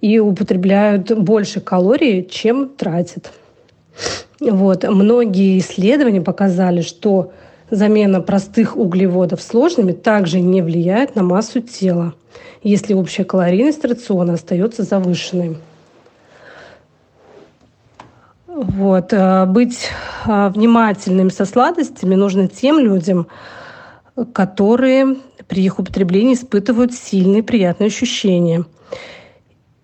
и употребляют больше калорий, чем тратят. Вот. Многие исследования показали, что замена простых углеводов сложными также не влияет на массу тела, если общая калорийность рациона остается завышенной. Вот. э, Быть э, внимательным со сладостями нужно тем людям, которые при их употреблении испытывают сильные приятные ощущения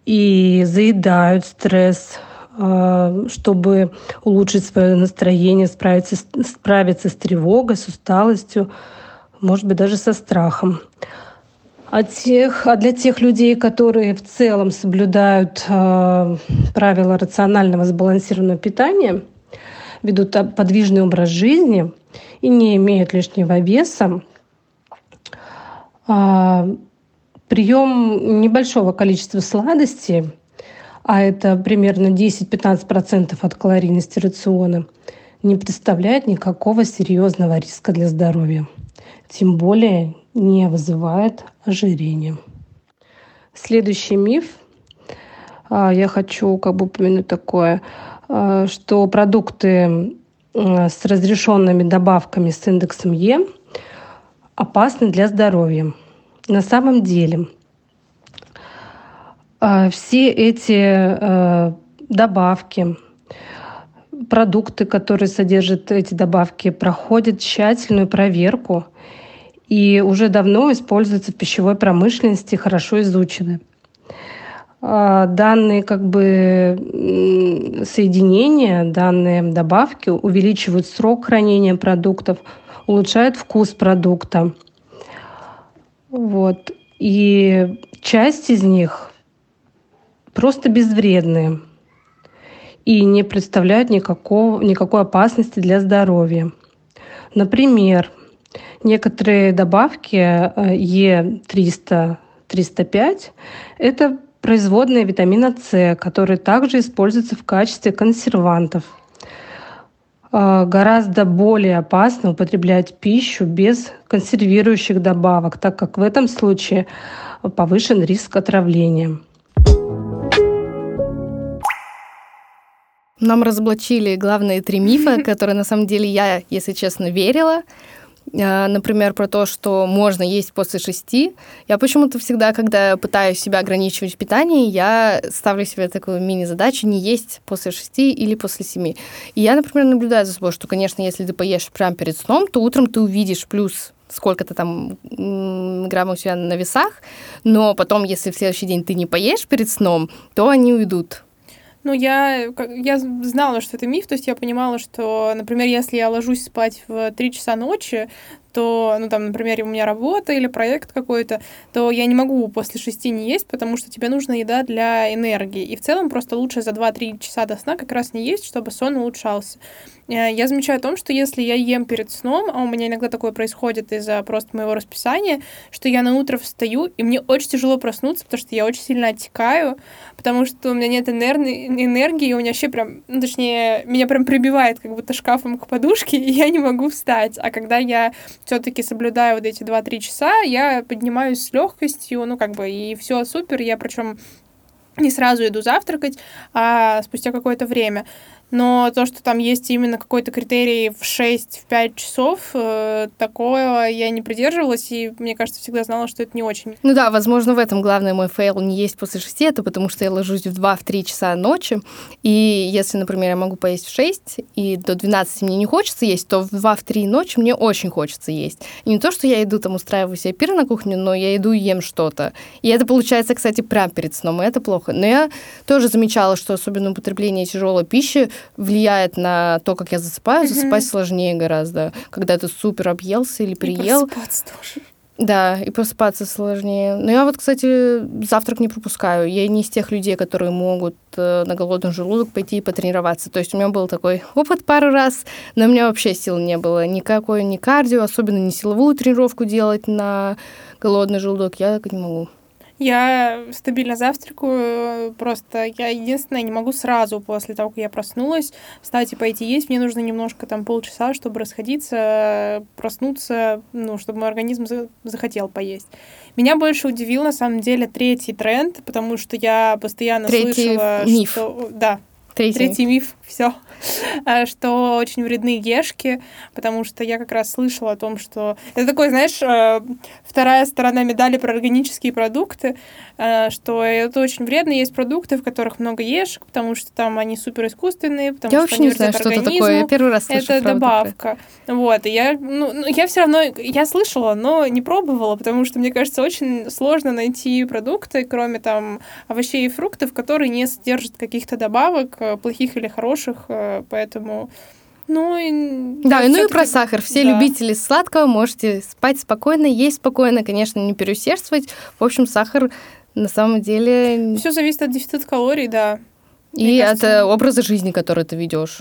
и заедают стресс, чтобы улучшить свое настроение, справиться, справиться с тревогой, с усталостью, может быть, даже со страхом. А, тех, а для тех людей, которые в целом соблюдают э, правила рационального сбалансированного питания, ведут подвижный образ жизни и не имеют лишнего веса, а, Прием небольшого количества сладостей, а это примерно 10-15% от калорийности рациона, не представляет никакого серьезного риска для здоровья. Тем более не вызывает ожирения. Следующий миф. А, я хочу как бы упомянуть такое, а, что продукты с разрешенными добавками с индексом Е опасны для здоровья. На самом деле а, все эти добавки, продукты, которые содержат эти добавки, проходят тщательную проверку и уже давно используются в пищевой промышленности, хорошо изучены. А, данные как бы соединения, данные добавки увеличивают срок хранения продуктов, улучшают вкус продукта. Вот. И часть из них просто безвредные и не представляют никакого, никакой опасности для здоровья. Например, некоторые добавки Е300, 305 – это производные витамина С, которые также используются в качестве консервантов. А, гораздо более опасно употреблять пищу без консервирующих добавок, так как в этом случае повышен риск отравления.
Нам разоблачили главные три мифа, которые на самом деле я, если честно, верила. А, например, про то, что можно есть после шести. Я почему-то всегда, когда пытаюсь себя ограничивать в питании, я ставлю себе такую мини-задачу не есть после шести или после семи. И я, например, наблюдаю за собой, что, конечно, если ты поешь прямо перед сном, то утром ты увидишь плюс сколько-то там граммов у себя на весах, но потом, если в следующий день ты не поешь перед сном, то они уйдут
ну, я, я знала, что это миф, то есть я понимала, что, например, если я ложусь спать в 3 часа ночи, то, ну, там, например, у меня работа или проект какой-то, то я не могу после шести не есть, потому что тебе нужна еда для энергии. И в целом просто лучше за 2-3 часа до сна как раз не есть, чтобы сон улучшался. Э, я замечаю о том, что если я ем перед сном, а у меня иногда такое происходит из-за просто моего расписания, что я на утро встаю, и мне очень тяжело проснуться, потому что я очень сильно оттекаю, потому что у меня нет энергии, и у меня вообще прям, ну, точнее, меня прям прибивает как будто шкафом к подушке, и я не могу встать. А когда я все-таки соблюдаю вот эти 2-3 часа, я поднимаюсь с легкостью, ну, как бы, и все супер. Я причем не сразу иду завтракать, а спустя какое-то время. Но то, что там есть именно какой-то критерий в 6-5 часов, э, такого я не придерживалась, и мне кажется, всегда знала, что это не очень.
Ну да, возможно, в этом главный мой фейл не есть после 6, это потому что я ложусь в 2-3 часа ночи, и если, например, я могу поесть в 6, и до 12 мне не хочется есть, то в 2-3 ночи мне очень хочется есть. И не то, что я иду там устраиваю себе пир на кухню, но я иду и ем что-то. И это получается, кстати, прямо перед сном, и это плохо. Но я тоже замечала, что особенно употребление тяжелой пищи влияет на то, как я засыпаю. Mm-hmm. Засыпать сложнее гораздо, когда ты супер объелся или приел.
И просыпаться тоже.
Да, и просыпаться сложнее. Но я вот, кстати, завтрак не пропускаю. Я не из тех людей, которые могут э, на голодный желудок пойти и потренироваться. То есть у меня был такой опыт пару раз, но у меня вообще сил не было. Никакой ни кардио, особенно не силовую тренировку делать на голодный желудок. Я так не могу.
Я стабильно завтракаю, просто я единственное не могу сразу после того, как я проснулась, встать и пойти есть. Мне нужно немножко там полчаса, чтобы расходиться, проснуться, ну, чтобы мой организм захотел поесть. Меня больше удивил на самом деле третий тренд, потому что я постоянно
третий
слышала,
миф.
что да,
Третий,
третий миф, все. А, что очень вредны ешки, потому что я как раз слышала о том, что... Это такой, знаешь, э, вторая сторона медали про органические продукты, э, что это очень вредно. Есть продукты, в которых много ешек, потому что там они супер искусственные, потому
я
что
вообще не знаю, что это такое. Я первый раз слышу
Это добавка. Вот, и я, ну, ну, я все равно, я слышала, но не пробовала, потому что, мне кажется, очень сложно найти продукты, кроме там овощей и фруктов, которые не содержат каких-то добавок, э, плохих или хороших, поэтому... Ну, и,
да, да ну и про сахар. Все да. любители сладкого можете спать спокойно, есть спокойно, конечно, не переусердствовать. В общем, сахар на самом деле...
Все зависит от дефицита калорий, да.
И Мне от кажется... образа жизни, который ты ведешь.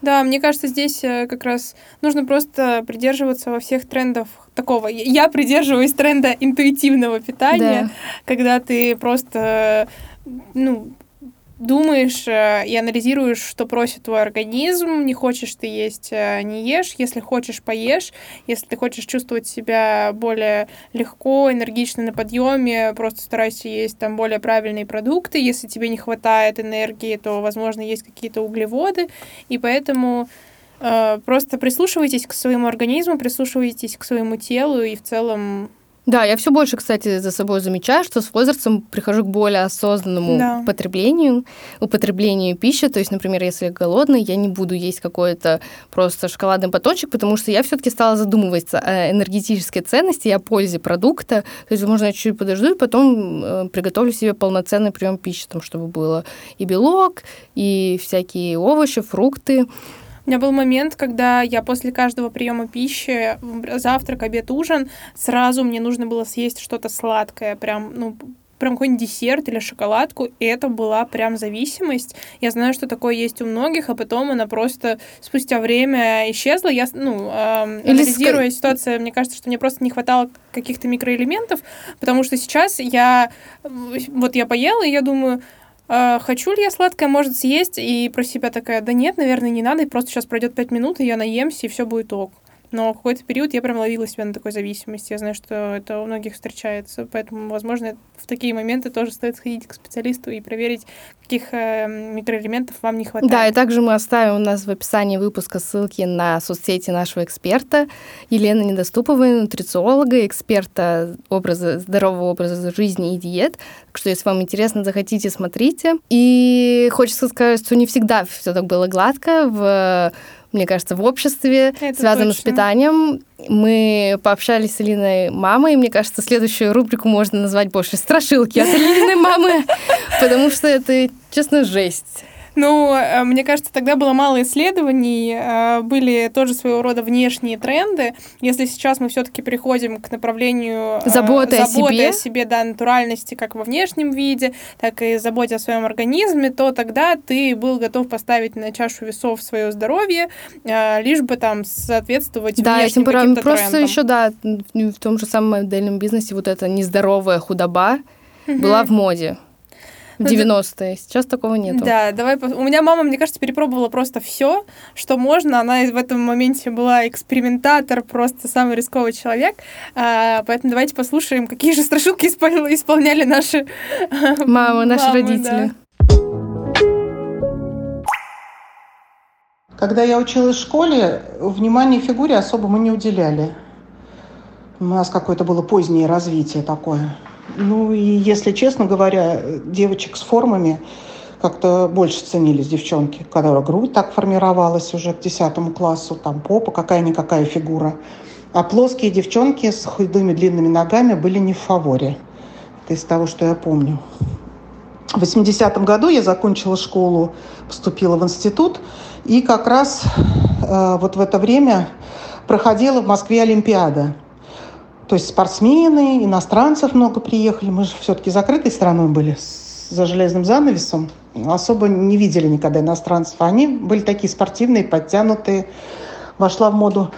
Да, мне кажется, здесь э, как раз нужно просто придерживаться во всех трендах такого. Я придерживаюсь тренда интуитивного питания, да. когда ты просто ну, думаешь э, и анализируешь, что просит твой организм. Не хочешь ты есть, э, не ешь. Если хочешь, поешь. Если ты хочешь чувствовать себя более легко, энергично на подъеме, просто старайся есть там более правильные продукты. Если тебе не хватает энергии, то, возможно, есть какие-то углеводы. И поэтому э, просто прислушивайтесь к своему организму, прислушивайтесь к своему телу и в целом
да, я все больше, кстати, за собой замечаю, что с возрастом прихожу к более осознанному да. потреблению, употреблению пищи. То есть, например, если я голодный, я не буду есть какой-то просто шоколадный батончик, потому что я все-таки стала задумываться о энергетической ценности и о пользе продукта. То есть, возможно, я чуть-чуть подожду и потом э, приготовлю себе полноценный прием пищи, там, чтобы было и белок, и всякие овощи, фрукты.
У меня был момент, когда я после каждого приема пищи, завтрак, обед, ужин, сразу мне нужно было съесть что-то сладкое, прям, ну, прям какой-нибудь десерт или шоколадку, и это была прям зависимость. Я знаю, что такое есть у многих, а потом она просто спустя время исчезла. Я, ну, э, анализируя ск... ситуацию, мне кажется, что мне просто не хватало каких-то микроэлементов, потому что сейчас я, вот я поела, и я думаю, хочу ли я сладкое, может, съесть, и про себя такая, да нет, наверное, не надо, и просто сейчас пройдет пять минут, и я наемся, и все будет ок. Но какой-то период я прям ловила себя на такой зависимости. Я знаю, что это у многих встречается. Поэтому, возможно, в такие моменты тоже стоит сходить к специалисту и проверить, каких э, микроэлементов вам не хватает.
Да, и также мы оставим у нас в описании выпуска ссылки на соцсети нашего эксперта Елены Недоступовой, нутрициолога, эксперта образа, здорового образа жизни и диет. Так что, если вам интересно, захотите, смотрите. И хочется сказать, что не всегда все так было гладко в мне кажется, в обществе, Это связанном точно. с питанием. Мы пообщались с Алиной мамой, и мне кажется, следующую рубрику можно назвать больше «Страшилки от Алиной мамы», потому что это, честно, жесть.
Ну, э, мне кажется, тогда было мало исследований, э, были тоже своего рода внешние тренды. Если сейчас мы все-таки переходим к направлению
э, заботы, заботы о себе,
о себе да, натуральности как во внешнем виде, так и заботе о своем организме, то тогда ты был готов поставить на чашу весов свое здоровье, лишь бы там соответствовать
да,
внешним каким-то
просто
трендам.
еще, да, в том же самом модельном бизнесе вот эта нездоровая худоба угу. была в моде 90-е. Сейчас такого нету.
Да, давай. У меня мама, мне кажется, перепробовала просто все, что можно. Она в этом моменте была экспериментатор, просто самый рисковый человек. А, поэтому давайте послушаем, какие же страшилки исполняли наши
мамы, наши родители. Да.
Когда я училась в школе, внимания фигуре особо мы не уделяли. У нас какое-то было позднее развитие такое. Ну и, если честно говоря, девочек с формами как-то больше ценились девчонки, когда грудь так формировалась уже к десятому классу, там попа какая-никакая фигура. А плоские девчонки с худыми длинными ногами были не в фаворе. Это из того, что я помню. В 80-м году я закончила школу, поступила в институт, и как раз э, вот в это время проходила в Москве Олимпиада – то есть спортсмены, иностранцев много приехали. Мы же все-таки закрытой страной были за железным занавесом. Особо не видели никогда иностранцев. Они были такие спортивные, подтянутые. Вошла в моду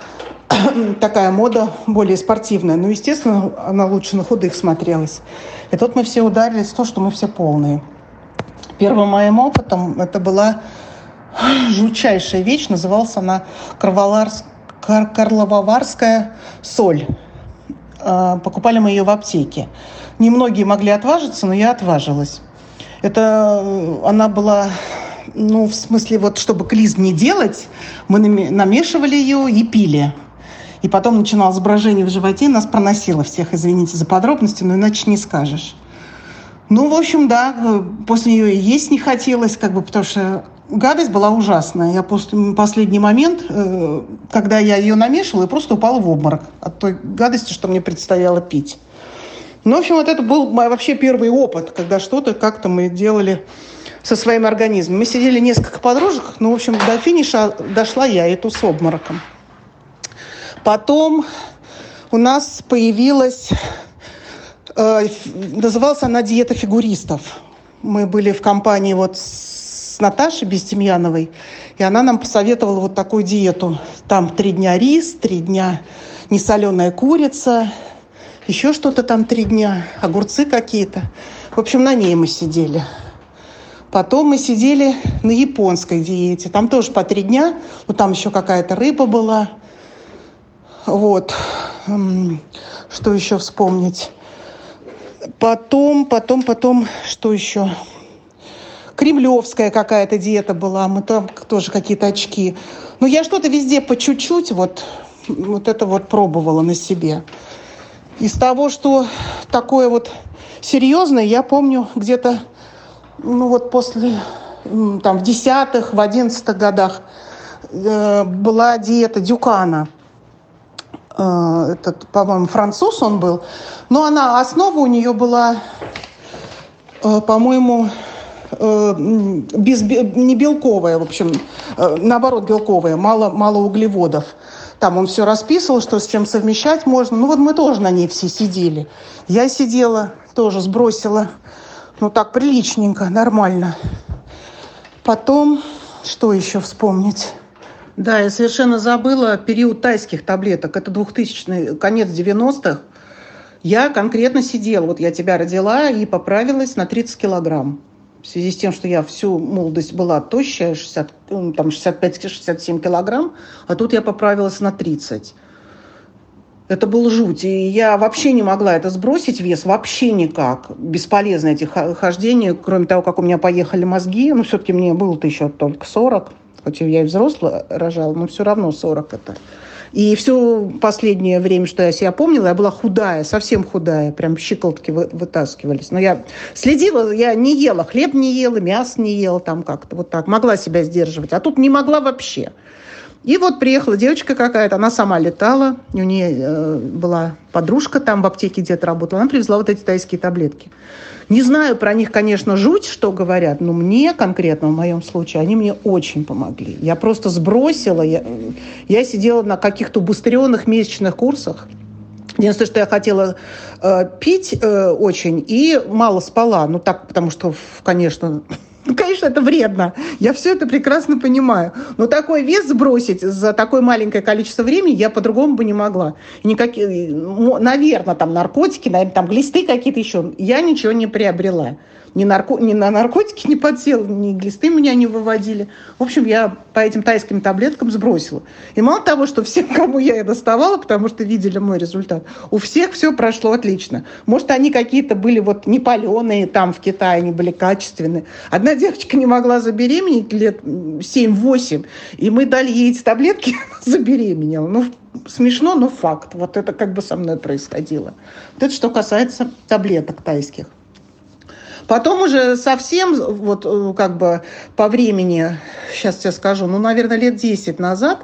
такая мода более спортивная. Ну, естественно, она лучше на худых смотрелась. И тут мы все ударились в то, что мы все полные. Первым моим опытом это была жутчайшая вещь. Называлась она Карлововарская соль. А, покупали мы ее в аптеке. Немногие могли отважиться, но я отважилась. Это э, она была, ну, в смысле, вот чтобы клизм не делать, мы намешивали ее и пили. И потом начиналось брожение в животе, нас проносило всех, извините за подробности, но иначе не скажешь. Ну, в общем, да, э, после нее есть не хотелось, как бы, потому что гадость была ужасная. Я после последний момент, э, когда я ее намешивала, я просто упала в обморок от той гадости, что мне предстояло пить. Ну, в общем, вот это был мой вообще первый опыт, когда что-то как-то мы делали со своим организмом. Мы сидели несколько подружек, но, в общем, до финиша дошла я, эту с обмороком. Потом у нас появилась, э, называлась она диета фигуристов. Мы были в компании вот с с Наташей Бестемьяновой, и она нам посоветовала вот такую диету. Там три дня рис, три дня несоленая курица, еще что-то там три дня, огурцы какие-то. В общем, на ней мы сидели. Потом мы сидели на японской диете. Там тоже по три дня. Ну, там еще какая-то рыба была. Вот. Что еще вспомнить? Потом, потом, потом, что еще? Кремлевская какая-то диета была. Мы там тоже какие-то очки. Но я что-то везде по чуть-чуть вот, вот это вот пробовала на себе. Из того, что такое вот серьезное, я помню где-то ну вот после, там, в десятых, в одиннадцатых годах э, была диета Дюкана. Э, этот, по-моему, француз он был. Но она, основа у нее была, э, по-моему, без, не белковая, в общем, э, наоборот, белковая, мало, мало углеводов. Там он все расписывал, что с чем совмещать можно. Ну вот мы тоже на ней все сидели. Я сидела, тоже сбросила ну так, приличненько, нормально. Потом, что еще вспомнить? Да, я совершенно забыла период тайских таблеток. Это 2000 конец 90-х. Я конкретно сидела, вот я тебя родила и поправилась на 30 килограмм. В связи с тем, что я всю молодость была тощая, 60, ну, там 65-67 килограмм, а тут я поправилась на 30. Это был жуть. И я вообще не могла это сбросить, вес, вообще никак. Бесполезно эти хождения, кроме того, как у меня поехали мозги. Ну, все-таки мне было-то еще только 40. Хоть я и взрослая рожала, но все равно 40 это. И все последнее время, что я себя помнила, я была худая, совсем худая, прям щиколотки вытаскивались. Но я следила, я не ела, хлеб не ела, мясо не ела, там как-то вот так, могла себя сдерживать. А тут не могла вообще. И вот приехала девочка какая-то, она сама летала, у нее э, была подружка там в аптеке где-то работала, она привезла вот эти тайские таблетки. Не знаю про них, конечно, жуть, что говорят, но мне конкретно, в моем случае, они мне очень помогли. Я просто сбросила, я, я сидела на каких-то убыстренных месячных курсах, Единственное, что я хотела э, пить э, очень и мало спала. Ну так, потому что, конечно, ну, конечно, это вредно. Я все это прекрасно понимаю. Но такой вес сбросить за такое маленькое количество времени я по-другому бы не могла. Никакие, наверное, там наркотики, наверное, там глисты какие-то еще. Я ничего не приобрела ни, нарко... ни на наркотики не подсел, ни глисты меня не выводили. В общем, я по этим тайским таблеткам сбросила. И мало того, что всем, кому я и доставала, потому что видели мой результат, у всех все прошло отлично. Может, они какие-то были вот не паленые там в Китае, они были качественные. Одна девочка не могла забеременеть лет 7-8, и мы дали ей эти таблетки, забеременела. Ну, смешно, но факт. Вот это как бы со мной происходило. Вот это что касается таблеток тайских. Потом уже совсем, вот э, как бы по времени, сейчас тебе скажу, ну, наверное, лет 10 назад,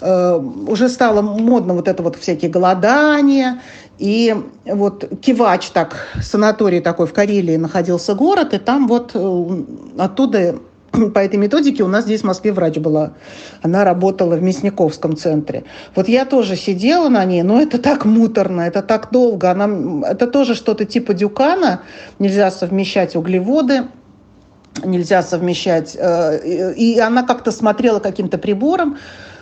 э, уже стало модно вот это вот всякие голодания. И вот Кивач, так, санаторий такой в Карелии находился город, и там вот э, оттуда по этой методике у нас здесь в Москве врач была. Она работала в Мясниковском центре. Вот я тоже сидела на ней, но это так муторно, это так долго. Она, это тоже что-то типа дюкана. Нельзя совмещать углеводы, нельзя совмещать. Э, и она как-то смотрела каким-то прибором.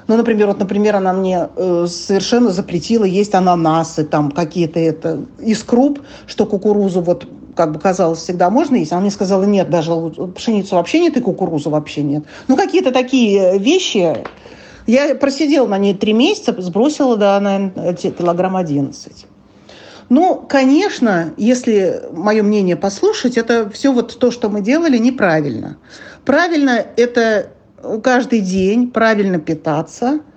Ну, например, вот, например, она мне э, совершенно запретила есть ананасы, там какие-то это из круп, что кукурузу вот как бы казалось, всегда можно есть. Она мне сказала, нет, даже пшеницу вообще нет и кукурузу вообще нет. Ну, какие-то такие вещи. Я просидела на ней три месяца, сбросила, да, наверное, килограмм 11. Ну, конечно, если мое мнение послушать, это все вот то, что мы делали, неправильно. Правильно – это каждый день правильно питаться –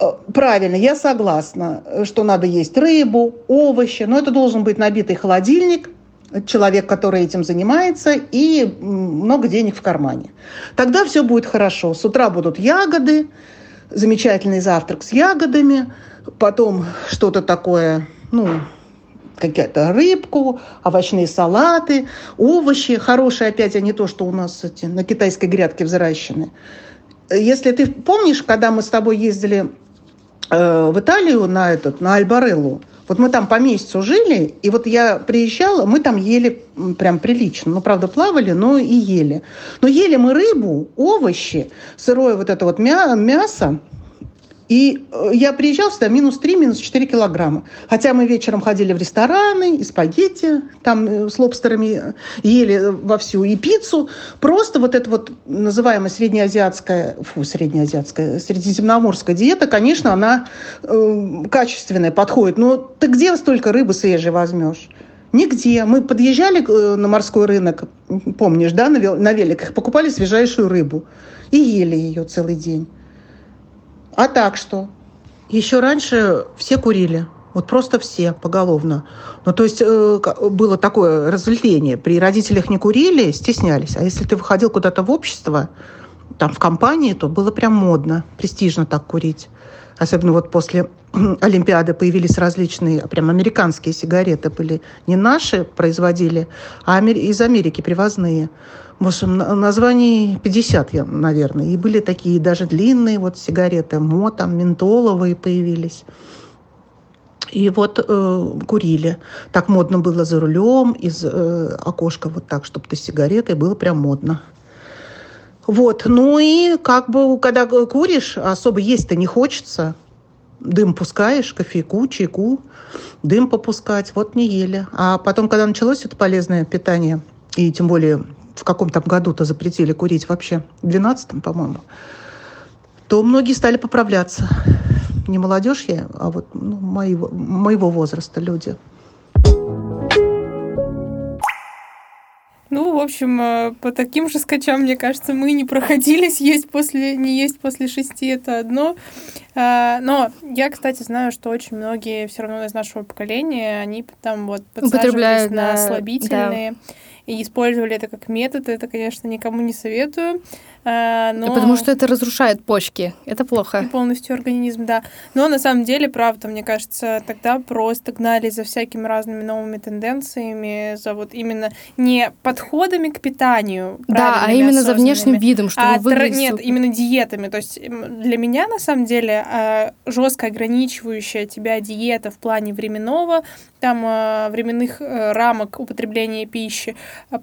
Э, правильно, я согласна, что надо есть рыбу, овощи, но это должен быть набитый холодильник, человек, который этим занимается, и много денег в кармане. Тогда все будет хорошо. С утра будут ягоды, замечательный завтрак с ягодами, потом что-то такое, ну, какая-то рыбку, овощные салаты, овощи хорошие, опять, а не то, что у нас эти, на китайской грядке взращены. Если ты помнишь, когда мы с тобой ездили э, в Италию на этот, на Альбареллу, Вот мы там по месяцу жили, и вот я приезжала, мы там ели прям прилично. Ну, правда, плавали, но и ели. Но ели мы рыбу, овощи, сырое вот это вот мясо, и э, я приезжала сюда минус 3, минус 4 килограмма. Хотя мы вечером ходили в рестораны, и спагетти там э, с лобстерами ели вовсю, и пиццу. Просто вот эта вот называемая среднеазиатская, фу, среднеазиатская, средиземноморская диета, конечно, она э, качественная, подходит. Но ты где столько рыбы свежей возьмешь? Нигде. Мы подъезжали э, на морской рынок, помнишь, да, на великах, покупали свежайшую рыбу и ели ее целый день. А так что? Еще раньше все курили. Вот просто все поголовно. Ну, то есть э, было такое развлечение. При родителях не курили, стеснялись. А если ты выходил куда-то в общество, там, в компании, то было прям модно, престижно так курить. Особенно вот после Олимпиады появились различные, прям американские сигареты были. Не наши производили, а из Америки привозные. В общем, названий 50, наверное. И были такие даже длинные вот сигареты, мо, там, ментоловые появились. И вот э, курили. Так модно было за рулем, из э, окошка вот так, чтобы ты сигаретой, было прям модно. Вот, ну и как бы, когда куришь, особо есть-то не хочется. Дым пускаешь, кофейку, чайку, дым попускать, вот не ели. А потом, когда началось это полезное питание, и тем более в каком там году-то запретили курить вообще, в 12 по-моему, то многие стали поправляться. Не молодежь я, а вот ну, моего, моего возраста люди.
Ну, в общем, э, по таким же скачам, мне кажется, мы не проходились. Есть после, не есть после шести это одно. А, но я, кстати, знаю, что очень многие все равно из нашего поколения, они там вот подсаживались на слабительные. Да и использовали это как метод. Это, конечно, никому не советую.
А, но... Потому что это разрушает почки. Это плохо.
И полностью организм, да. Но на самом деле, правда, мне кажется, тогда просто гнали за всякими разными новыми тенденциями, за вот именно не подходами к питанию.
Да, а именно за внешним видом, чтобы а выглядеть...
Нет, супер. именно диетами. То есть для меня, на самом деле, а, жестко ограничивающая тебя диета в плане временного, там а, временных э, рамок употребления пищи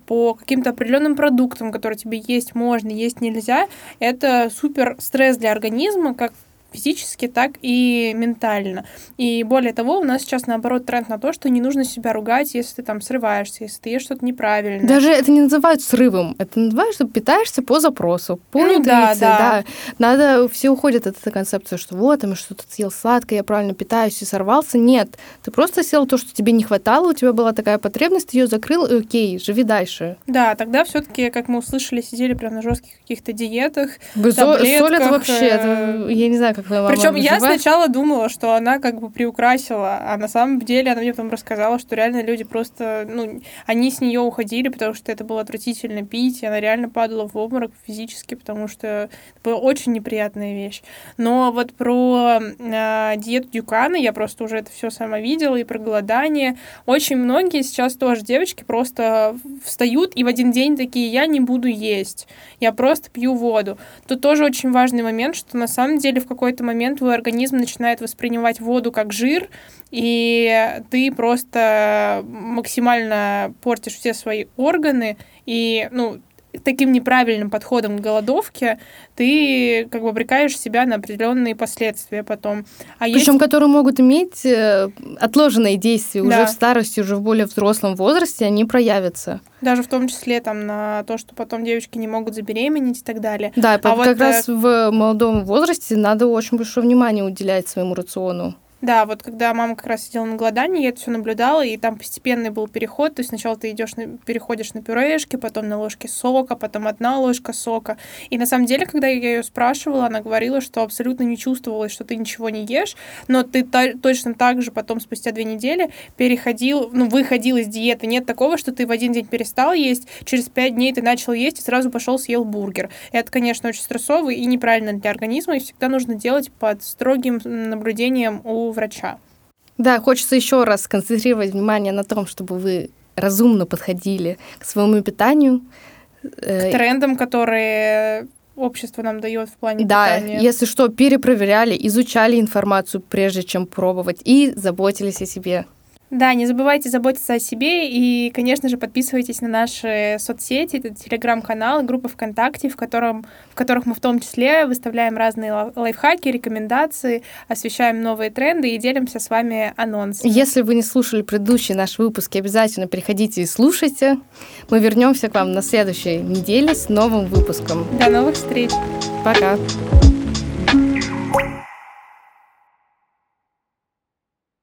по каким-то определенным продуктам, которые тебе есть можно, есть не нельзя, это супер стресс для организма, как физически, так и ментально. И более того, у нас сейчас, наоборот, тренд на то, что не нужно себя ругать, если ты там срываешься, если ты ешь что-то неправильно.
Даже это не называют срывом, это называют, что питаешься по запросу, по ну, да, да. да. Надо, все уходят от этой концепции, что вот, там что-то съел сладкое, я правильно питаюсь и сорвался. Нет, ты просто съел то, что тебе не хватало, у тебя была такая потребность, ты ее закрыл, и окей, живи дальше.
Да, тогда все-таки, как мы услышали, сидели прям на жестких каких-то диетах,
Соль это вообще, это, э, я не знаю, как
вы Причем я сначала думала, что она как бы приукрасила, а на самом деле она мне потом рассказала, что реально люди просто, ну, они с нее уходили, потому что это было отвратительно пить, и она реально падала в обморок физически, потому что это была очень неприятная вещь. Но вот про э, диету Дюкана я просто уже это все сама видела, и про голодание. Очень многие сейчас тоже девочки просто встают и в один день такие, я не буду есть, я просто пью воду. Тут тоже очень важный момент, что на самом деле в какой какой-то момент твой организм начинает воспринимать воду как жир, и ты просто максимально портишь все свои органы, и, ну, таким неправильным подходом к голодовке ты как бы обрекаешь себя на определенные последствия потом.
А Причем, есть... которые могут иметь э, отложенные действия да. уже в старости, уже в более взрослом возрасте, они проявятся.
Даже в том числе там на то, что потом девочки не могут забеременеть и так далее.
Да, а как вот, раз в молодом возрасте надо очень большое внимание уделять своему рациону.
Да, вот когда мама как раз сидела на голодании, я это все наблюдала, и там постепенный был переход. То есть сначала ты идешь на, переходишь на пюрешки, потом на ложке сока, потом одна ложка сока. И на самом деле, когда я ее спрашивала, она говорила, что абсолютно не чувствовалось, что ты ничего не ешь, но ты та- точно так же потом, спустя две недели, переходил, ну, выходил из диеты. Нет такого, что ты в один день перестал есть, через пять дней ты начал есть и сразу пошел съел бургер. Это, конечно, очень стрессово и неправильно для организма, и всегда нужно делать под строгим наблюдением у врача.
Да, хочется еще раз сконцентрировать внимание на том, чтобы вы разумно подходили к своему питанию.
К трендам, которые общество нам дает в плане
Да,
питания.
если что, перепроверяли, изучали информацию, прежде чем пробовать, и заботились о себе.
Да, не забывайте заботиться о себе и, конечно же, подписывайтесь на наши соцсети, это телеграм-канал, группы ВКонтакте, в, котором, в которых мы в том числе выставляем разные лай- лайфхаки, рекомендации, освещаем новые тренды и делимся с вами анонсами.
Если вы не слушали предыдущие наши выпуски, обязательно приходите и слушайте. Мы вернемся к вам на следующей неделе с новым выпуском.
До новых встреч!
Пока!
thank you